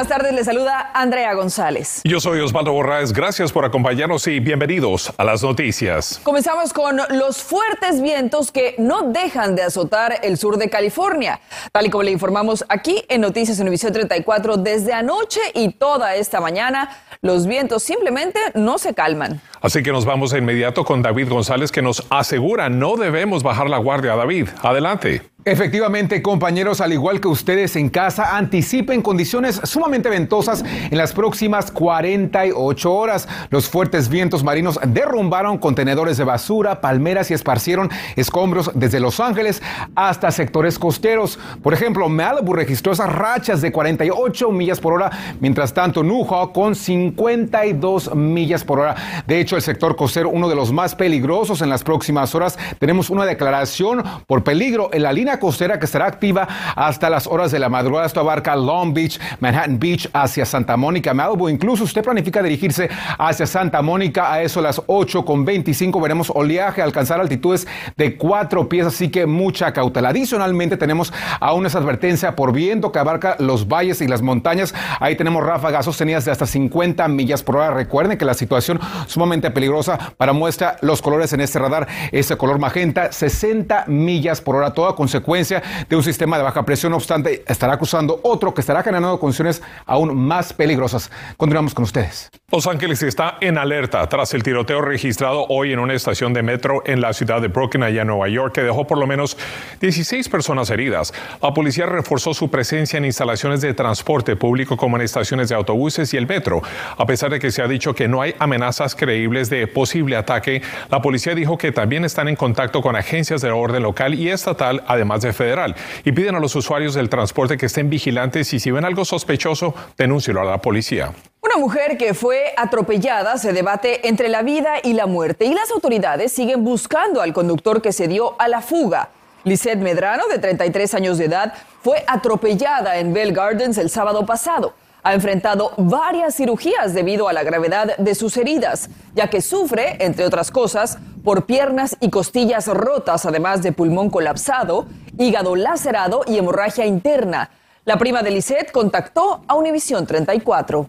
Buenas tardes. Le saluda Andrea González. Yo soy Osvaldo Borraes. Gracias por acompañarnos y bienvenidos a las noticias. Comenzamos con los fuertes vientos que no dejan de azotar el sur de California. Tal y como le informamos aquí en Noticias Univisión 34, desde anoche y toda esta mañana, los vientos simplemente no se calman. Así que nos vamos de inmediato con David González que nos asegura no debemos bajar la guardia. David, adelante. Efectivamente, compañeros, al igual que ustedes en casa, anticipen condiciones sumamente ventosas en las próximas 48 horas. Los fuertes vientos marinos derrumbaron contenedores de basura, palmeras y esparcieron escombros desde Los Ángeles hasta sectores costeros. Por ejemplo, Malibu registró esas rachas de 48 millas por hora, mientras tanto Nuja con 52 millas por hora. De hecho, el sector costero, uno de los más peligrosos en las próximas horas, tenemos una declaración por peligro en la línea costera que estará activa hasta las horas de la madrugada. Esto abarca Long Beach, Manhattan Beach, hacia Santa Mónica, Malibu. Incluso usted planifica dirigirse hacia Santa Mónica a eso las 8 con 25. Veremos oleaje alcanzar altitudes de cuatro pies, así que mucha cautela. Adicionalmente tenemos aún esa advertencia por viento que abarca los valles y las montañas. Ahí tenemos ráfagas sostenidas de hasta 50 millas por hora. Recuerden que la situación sumamente peligrosa para muestra los colores en este radar. Ese color magenta, 60 millas por hora, toda consecuencia de un sistema de baja presión. No obstante, estará acusando otro que estará generando condiciones aún más peligrosas. Continuamos con ustedes. Los Ángeles está en alerta tras el tiroteo registrado hoy en una estación de metro en la ciudad de Brooklyn, allá en Nueva York, que dejó por lo menos 16 personas heridas. La policía reforzó su presencia en instalaciones de transporte público como en estaciones de autobuses y el metro. A pesar de que se ha dicho que no hay amenazas creíbles de posible ataque, la policía dijo que también están en contacto con agencias de orden local y estatal, además de federal, y piden a los usuarios del transporte que estén vigilantes y si ven algo sospechoso, denúncielo a la policía. Una mujer que fue atropellada se debate entre la vida y la muerte y las autoridades siguen buscando al conductor que se dio a la fuga. Lisette Medrano, de 33 años de edad, fue atropellada en Bell Gardens el sábado pasado. Ha enfrentado varias cirugías debido a la gravedad de sus heridas, ya que sufre, entre otras cosas, por piernas y costillas rotas, además de pulmón colapsado, hígado lacerado y hemorragia interna. La prima de Lisette contactó a Univisión 34.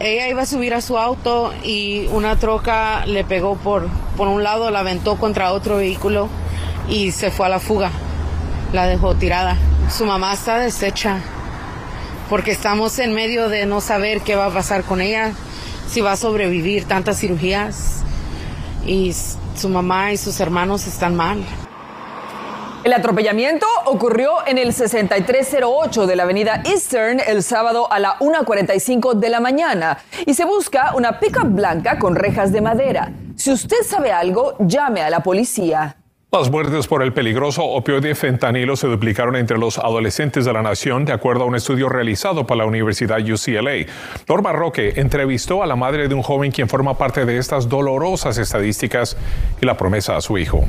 Ella iba a subir a su auto y una troca le pegó por, por un lado, la aventó contra otro vehículo y se fue a la fuga. La dejó tirada. Su mamá está deshecha porque estamos en medio de no saber qué va a pasar con ella, si va a sobrevivir tantas cirugías y su mamá y sus hermanos están mal. El atropellamiento ocurrió en el 6308 de la avenida Eastern el sábado a la 1.45 de la mañana y se busca una pickup blanca con rejas de madera. Si usted sabe algo, llame a la policía. Las muertes por el peligroso opioide fentanilo se duplicaron entre los adolescentes de la nación, de acuerdo a un estudio realizado por la Universidad UCLA. Norma Roque entrevistó a la madre de un joven quien forma parte de estas dolorosas estadísticas y la promesa a su hijo.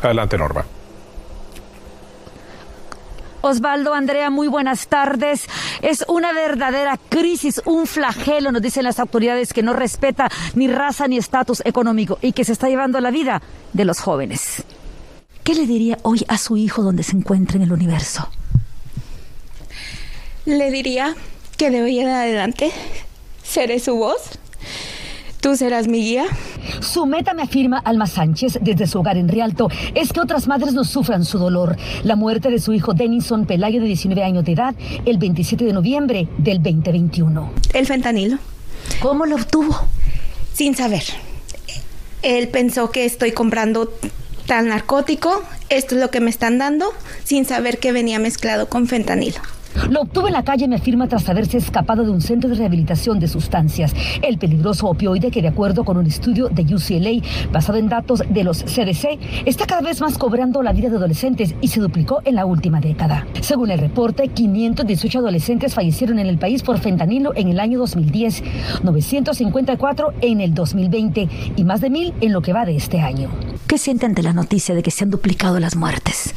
Adelante, Norma. Osvaldo, Andrea, muy buenas tardes. Es una verdadera crisis, un flagelo, nos dicen las autoridades, que no respeta ni raza ni estatus económico y que se está llevando la vida de los jóvenes. ¿Qué le diría hoy a su hijo donde se encuentra en el universo? Le diría que de hoy en adelante seré su voz Tú serás mi guía. Su meta, me afirma Alma Sánchez desde su hogar en Rialto, es que otras madres no sufran su dolor. La muerte de su hijo Denison Pelayo, de 19 años de edad, el 27 de noviembre del 2021. El fentanilo. ¿Cómo lo obtuvo? Sin saber. Él pensó que estoy comprando tal narcótico, esto es lo que me están dando, sin saber que venía mezclado con fentanilo. Lo obtuvo en la calle, me afirma, tras haberse escapado de un centro de rehabilitación de sustancias. El peligroso opioide, que de acuerdo con un estudio de UCLA basado en datos de los CDC, está cada vez más cobrando la vida de adolescentes y se duplicó en la última década. Según el reporte, 518 adolescentes fallecieron en el país por fentanilo en el año 2010, 954 en el 2020 y más de mil en lo que va de este año. ¿Qué siente ante la noticia de que se han duplicado las muertes?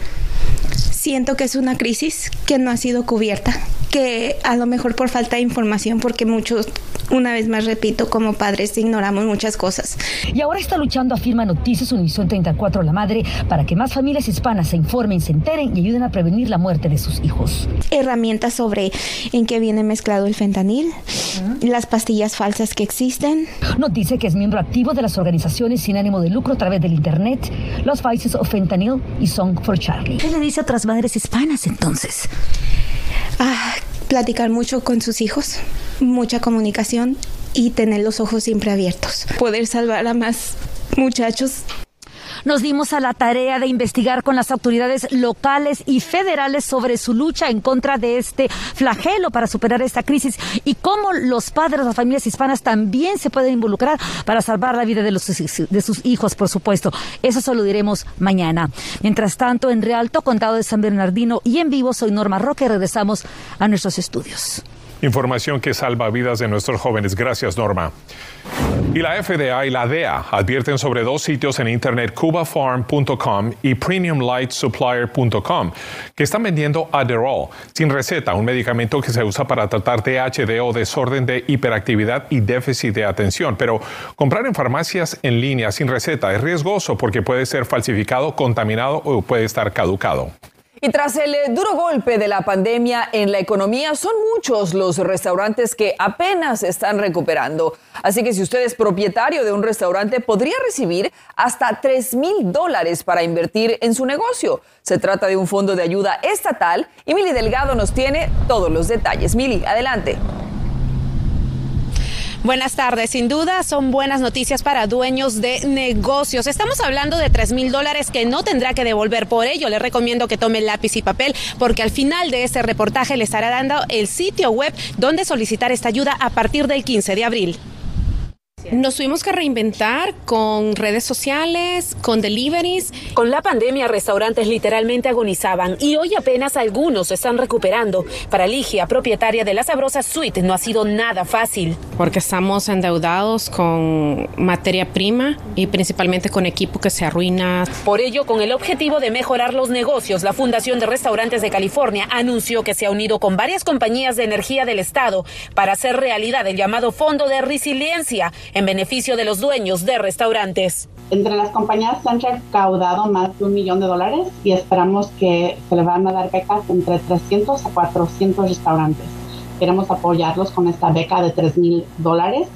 Siento que es una crisis que no ha sido cubierta, que a lo mejor por falta de información, porque muchos, una vez más repito, como padres ignoramos muchas cosas. Y ahora está luchando, afirma Noticias Univisión 34 La Madre, para que más familias hispanas se informen, se enteren y ayuden a prevenir la muerte de sus hijos. Herramientas sobre en qué viene mezclado el fentanil, las pastillas falsas que existen. Nos dice que es miembro activo de las organizaciones sin ánimo de lucro a través del Internet, los Vices of Fentanyl y Song for Charlie. ¿Qué le dice a otras madres hispanas entonces? Ah, platicar mucho con sus hijos, mucha comunicación y tener los ojos siempre abiertos. Poder salvar a más muchachos nos dimos a la tarea de investigar con las autoridades locales y federales sobre su lucha en contra de este flagelo para superar esta crisis y cómo los padres las familias hispanas también se pueden involucrar para salvar la vida de, los, de sus hijos, por supuesto. Eso se lo diremos mañana. Mientras tanto, en Realto, Condado de San Bernardino y en vivo, soy Norma Roque. Regresamos a nuestros estudios. Información que salva vidas de nuestros jóvenes. Gracias, Norma. Y la FDA y la DEA advierten sobre dos sitios en internet, cubafarm.com y premiumlightsupplier.com, que están vendiendo Adderall sin receta, un medicamento que se usa para tratar THD o desorden de hiperactividad y déficit de atención. Pero comprar en farmacias en línea sin receta es riesgoso porque puede ser falsificado, contaminado o puede estar caducado. Y tras el eh, duro golpe de la pandemia en la economía, son muchos los restaurantes que apenas están recuperando. Así que si usted es propietario de un restaurante, podría recibir hasta 3 mil dólares para invertir en su negocio. Se trata de un fondo de ayuda estatal y Mili Delgado nos tiene todos los detalles. Mili, adelante. Buenas tardes. Sin duda son buenas noticias para dueños de negocios. Estamos hablando de 3 mil dólares que no tendrá que devolver. Por ello, le recomiendo que tome lápiz y papel porque al final de este reportaje le estará dando el sitio web donde solicitar esta ayuda a partir del 15 de abril. Nos tuvimos que reinventar con redes sociales, con deliveries. Con la pandemia, restaurantes literalmente agonizaban y hoy apenas algunos se están recuperando. Para Ligia, propietaria de la Sabrosa Suite, no ha sido nada fácil. Porque estamos endeudados con materia prima y principalmente con equipo que se arruina. Por ello, con el objetivo de mejorar los negocios, la Fundación de Restaurantes de California anunció que se ha unido con varias compañías de energía del Estado para hacer realidad el llamado Fondo de Resiliencia en beneficio de los dueños de restaurantes. Entre las compañías se han recaudado más de un millón de dólares y esperamos que se le van a dar becas entre 300 a 400 restaurantes. Queremos apoyarlos con esta beca de 3 mil dólares.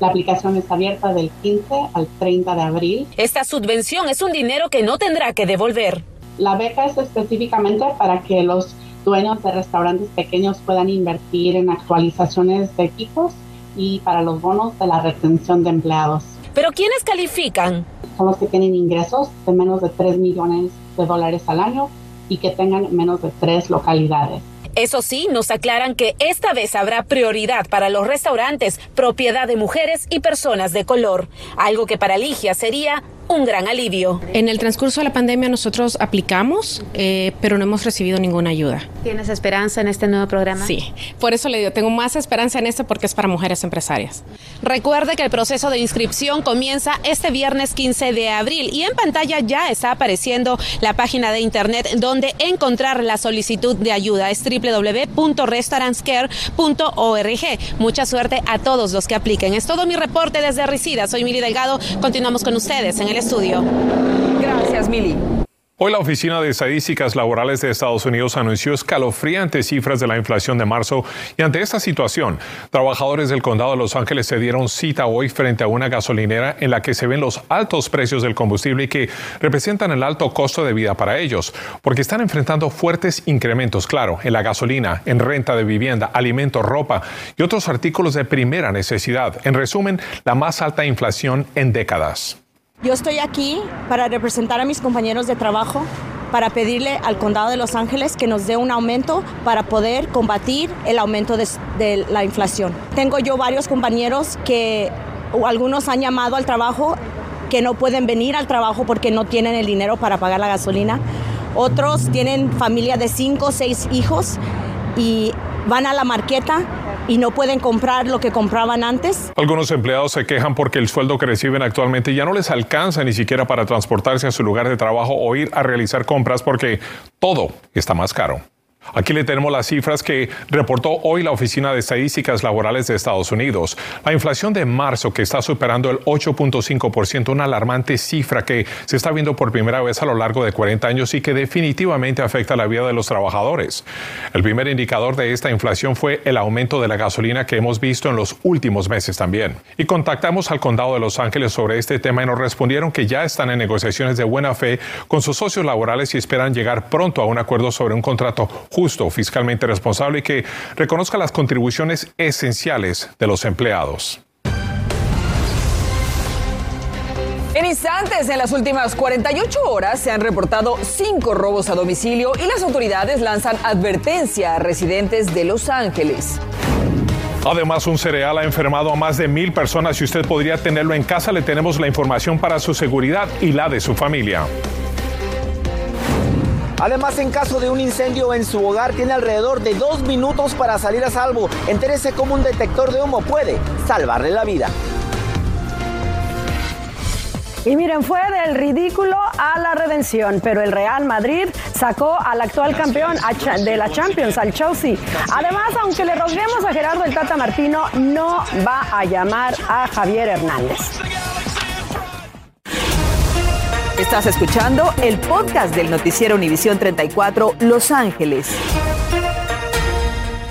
La aplicación está abierta del 15 al 30 de abril. Esta subvención es un dinero que no tendrá que devolver. La beca es específicamente para que los dueños de restaurantes pequeños puedan invertir en actualizaciones de equipos y para los bonos de la retención de empleados. ¿Pero quiénes califican? Son los que tienen ingresos de menos de 3 millones de dólares al año y que tengan menos de tres localidades. Eso sí, nos aclaran que esta vez habrá prioridad para los restaurantes, propiedad de mujeres y personas de color, algo que para Ligia sería un gran alivio. En el transcurso de la pandemia nosotros aplicamos, eh, pero no hemos recibido ninguna ayuda. ¿Tienes esperanza en este nuevo programa? Sí, por eso le digo, tengo más esperanza en esto porque es para mujeres empresarias. Recuerde que el proceso de inscripción comienza este viernes 15 de abril y en pantalla ya está apareciendo la página de internet donde encontrar la solicitud de ayuda. Es www.restaurantscare.org. Mucha suerte a todos los que apliquen. Es todo mi reporte desde Risida. Soy Mili Delgado. Continuamos con ustedes en el estudio. Gracias, Mili. Hoy la Oficina de Estadísticas Laborales de Estados Unidos anunció escalofriantes cifras de la inflación de marzo y ante esta situación, trabajadores del condado de Los Ángeles se dieron cita hoy frente a una gasolinera en la que se ven los altos precios del combustible y que representan el alto costo de vida para ellos, porque están enfrentando fuertes incrementos, claro, en la gasolina, en renta de vivienda, alimentos, ropa y otros artículos de primera necesidad. En resumen, la más alta inflación en décadas. Yo estoy aquí para representar a mis compañeros de trabajo, para pedirle al condado de Los Ángeles que nos dé un aumento para poder combatir el aumento de, la inflación. Tengo yo varios compañeros que algunos han llamado al trabajo que no pueden venir al trabajo porque no tienen el dinero para pagar la gasolina. Otros tienen familia de cinco o seis hijos y van a la marqueta y no pueden comprar lo que compraban antes. Algunos empleados se quejan porque el sueldo que reciben actualmente ya no les alcanza ni siquiera para transportarse a su lugar de trabajo o ir a realizar compras porque todo está más caro. Aquí le tenemos las cifras que reportó hoy la Oficina de Estadísticas Laborales de Estados Unidos. La inflación de marzo que está superando el 8.5%, una alarmante cifra que se está viendo por primera vez a lo largo de 40 años y que definitivamente afecta la vida de los trabajadores. El primer indicador de esta inflación fue el aumento de la gasolina que hemos visto en los últimos meses también. Y contactamos al condado de Los Ángeles sobre este tema y nos respondieron que ya están en negociaciones de buena fe con sus socios laborales y esperan llegar pronto a un acuerdo sobre un contrato justo, fiscalmente responsable y que reconozca las contribuciones esenciales de los empleados. En instantes, en las últimas 48 horas se han reportado cinco robos a domicilio y las autoridades lanzan advertencia a residentes de Los Ángeles. Además, un cereal ha enfermado a más de mil personas y usted podría tenerlo en casa. Le tenemos la información para su seguridad y la de su familia. Además, en caso de un incendio en su hogar, tiene alrededor de dos minutos para salir a salvo. Entérese cómo un detector de humo puede salvarle la vida. Y miren, fue del ridículo a la redención, pero el Real Madrid sacó al actual campeón de la Champions, al Chelsea. Además, aunque le roguemos a Gerardo el Tata Martino, no va a llamar a Javier Hernández. Estás escuchando el podcast del noticiero Univisión 34 Los Ángeles.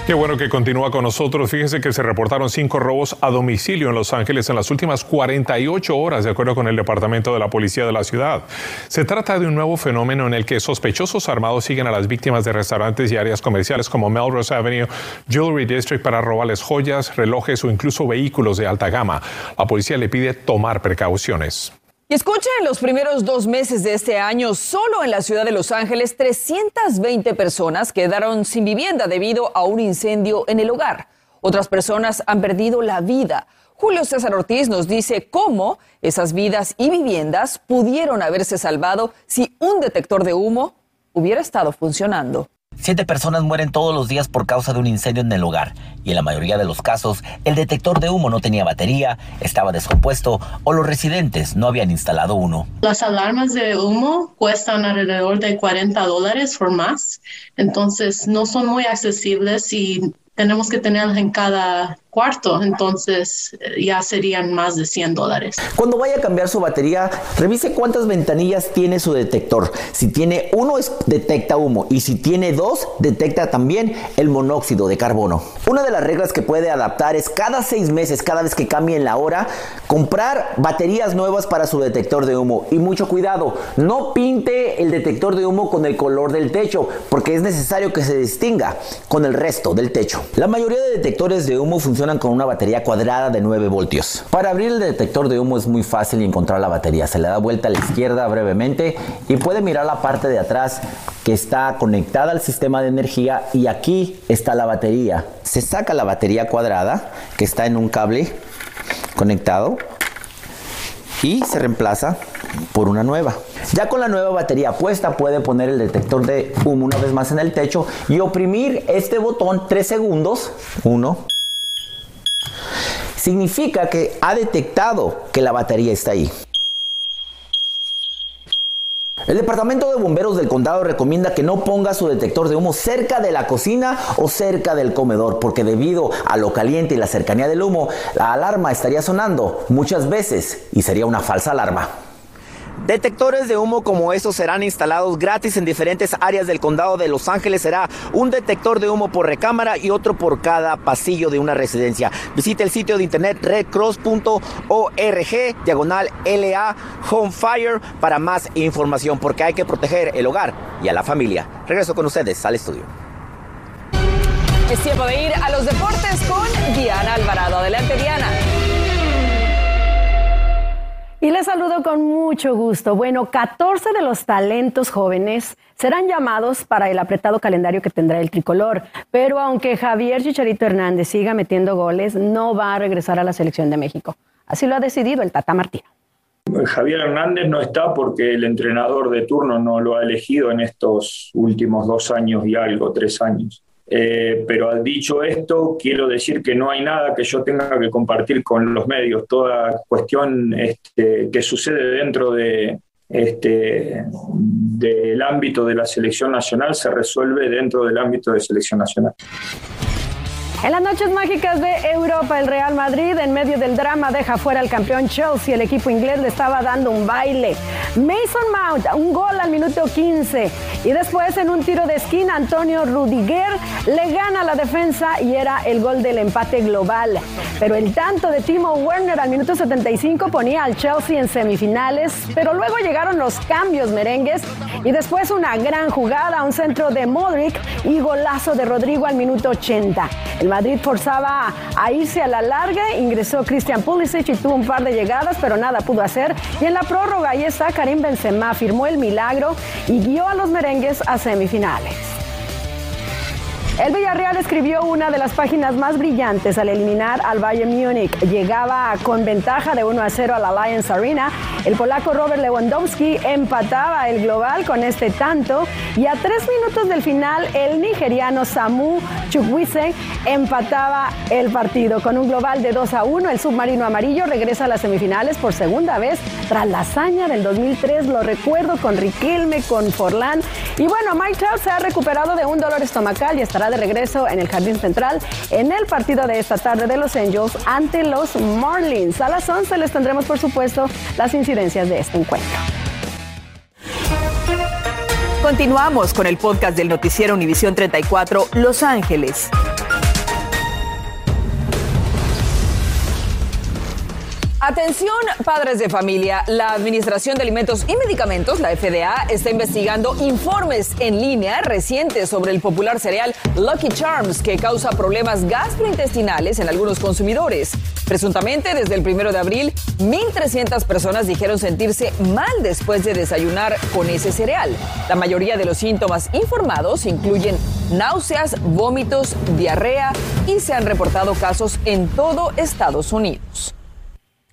Qué bueno que continúa con nosotros. Fíjese que se reportaron cinco robos a domicilio en Los Ángeles en las últimas 48 horas, de acuerdo con el Departamento de la Policía de la ciudad. Se trata de un nuevo fenómeno en el que sospechosos armados siguen a las víctimas de restaurantes y áreas comerciales como Melrose Avenue, Jewelry District para robarles joyas, relojes o incluso vehículos de alta gama. La policía le pide tomar precauciones. Y escuchen, en los primeros dos meses de este año, solo en la ciudad de Los Ángeles, 320 personas quedaron sin vivienda debido a un incendio en el hogar. Otras personas han perdido la vida. Julio César Ortiz nos dice cómo esas vidas y viviendas pudieron haberse salvado si un detector de humo hubiera estado funcionando. Siete personas mueren todos los días por causa de un incendio en el hogar y en la mayoría de los casos el detector de humo no tenía batería, estaba descompuesto o los residentes no habían instalado uno. Las alarmas de humo cuestan alrededor de 40 dólares o más, entonces no son muy accesibles y tenemos que tenerlas en cada cuarto, entonces eh, ya serían más de 100 dólares. Cuando vaya a cambiar su batería, revise cuántas ventanillas tiene su detector. Si tiene uno, detecta humo y si tiene dos, detecta también el monóxido de carbono. Una de las reglas que puede adaptar es cada seis meses, cada vez que cambien la hora, comprar baterías nuevas para su detector de humo. Y mucho cuidado, no pinte el detector de humo con el color del techo, porque es necesario que se distinga con el resto del techo. La mayoría de detectores de humo funcionan con una batería cuadrada de 9 voltios. Para abrir el detector de humo es muy fácil encontrar la batería. Se le da vuelta a la izquierda brevemente y puede mirar la parte de atrás que está conectada al sistema de energía y aquí está la batería. Se saca la batería cuadrada que está en un cable conectado y se reemplaza por una nueva. Ya con la nueva batería puesta puede poner el detector de humo una vez más en el techo y oprimir este botón 3 segundos. 1, significa que ha detectado que la batería está ahí. El Departamento de Bomberos del Condado recomienda que no ponga su detector de humo cerca de la cocina o cerca del comedor, porque debido a lo caliente y la cercanía del humo, la alarma estaría sonando muchas veces y sería una falsa alarma. Detectores de humo como estos serán instalados gratis en diferentes áreas del condado de Los Ángeles. Será un detector de humo por recámara y otro por cada pasillo de una residencia. Visite el sitio de internet redcross.org diagonal LA Homefire para más información porque hay que proteger el hogar y a la familia. Regreso con ustedes al estudio. Es tiempo de ir a los deportes con Diana Alvarado. Adelante Diana. Y les saludo con mucho gusto. Bueno, 14 de los talentos jóvenes serán llamados para el apretado calendario que tendrá el tricolor. Pero aunque Javier Chicharito Hernández siga metiendo goles, no va a regresar a la selección de México. Así lo ha decidido el Tata Martino. Javier Hernández no está porque el entrenador de turno no lo ha elegido en estos últimos dos años y algo, tres años. Eh, pero dicho esto, quiero decir que no hay nada que yo tenga que compartir con los medios. Toda cuestión este, que sucede dentro de, este, del ámbito de la selección nacional se resuelve dentro del ámbito de selección nacional. En las noches mágicas de Europa, el Real Madrid, en medio del drama, deja fuera al campeón Chelsea. El equipo inglés le estaba dando un baile. Mason Mount, un gol al minuto 15. Y después, en un tiro de esquina, Antonio Rudiger le gana la defensa y era el gol del empate global. Pero el tanto de Timo Werner al minuto 75 ponía al Chelsea en semifinales. Pero luego llegaron los cambios merengues y después una gran jugada, un centro de Modric y golazo de Rodrigo al minuto 80. El Madrid forzaba a irse a la larga, ingresó Christian Pulisic y tuvo un par de llegadas, pero nada pudo hacer. Y en la prórroga ahí está Karim Benzema, firmó el milagro y guió a los merengues a semifinales. El Villarreal escribió una de las páginas más brillantes al eliminar al Bayern Múnich. Llegaba con ventaja de 1 a 0 a la Alliance Arena. El polaco Robert Lewandowski empataba el global con este tanto y a tres minutos del final el nigeriano Samu Chukwueze empataba el partido con un global de 2 a 1. El submarino amarillo regresa a las semifinales por segunda vez tras la hazaña del 2003. Lo recuerdo con Riquelme, con Forlán. Y bueno, Mike Trout se ha recuperado de un dolor estomacal y estará de regreso en el Jardín Central en el partido de esta tarde de los Angels ante los Marlins. A las 11 les tendremos, por supuesto, las incidencias de este encuentro. Continuamos con el podcast del noticiero Univisión 34 Los Ángeles. Atención, padres de familia. La Administración de Alimentos y Medicamentos, la FDA, está investigando informes en línea recientes sobre el popular cereal Lucky Charms que causa problemas gastrointestinales en algunos consumidores. Presuntamente, desde el primero de abril, 1.300 personas dijeron sentirse mal después de desayunar con ese cereal. La mayoría de los síntomas informados incluyen náuseas, vómitos, diarrea y se han reportado casos en todo Estados Unidos.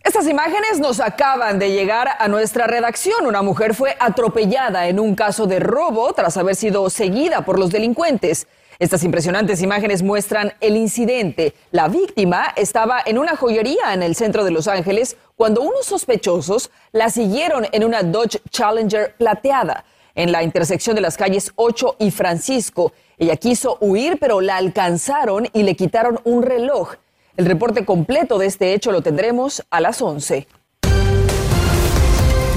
Estas imágenes nos acaban de llegar a nuestra redacción. Una mujer fue atropellada en un caso de robo tras haber sido seguida por los delincuentes. Estas impresionantes imágenes muestran el incidente. La víctima estaba en una joyería en el centro de Los Ángeles cuando unos sospechosos la siguieron en una Dodge Challenger plateada en la intersección de las calles 8 y Francisco. Ella quiso huir, pero la alcanzaron y le quitaron un reloj. El reporte completo de este hecho lo tendremos a las 11.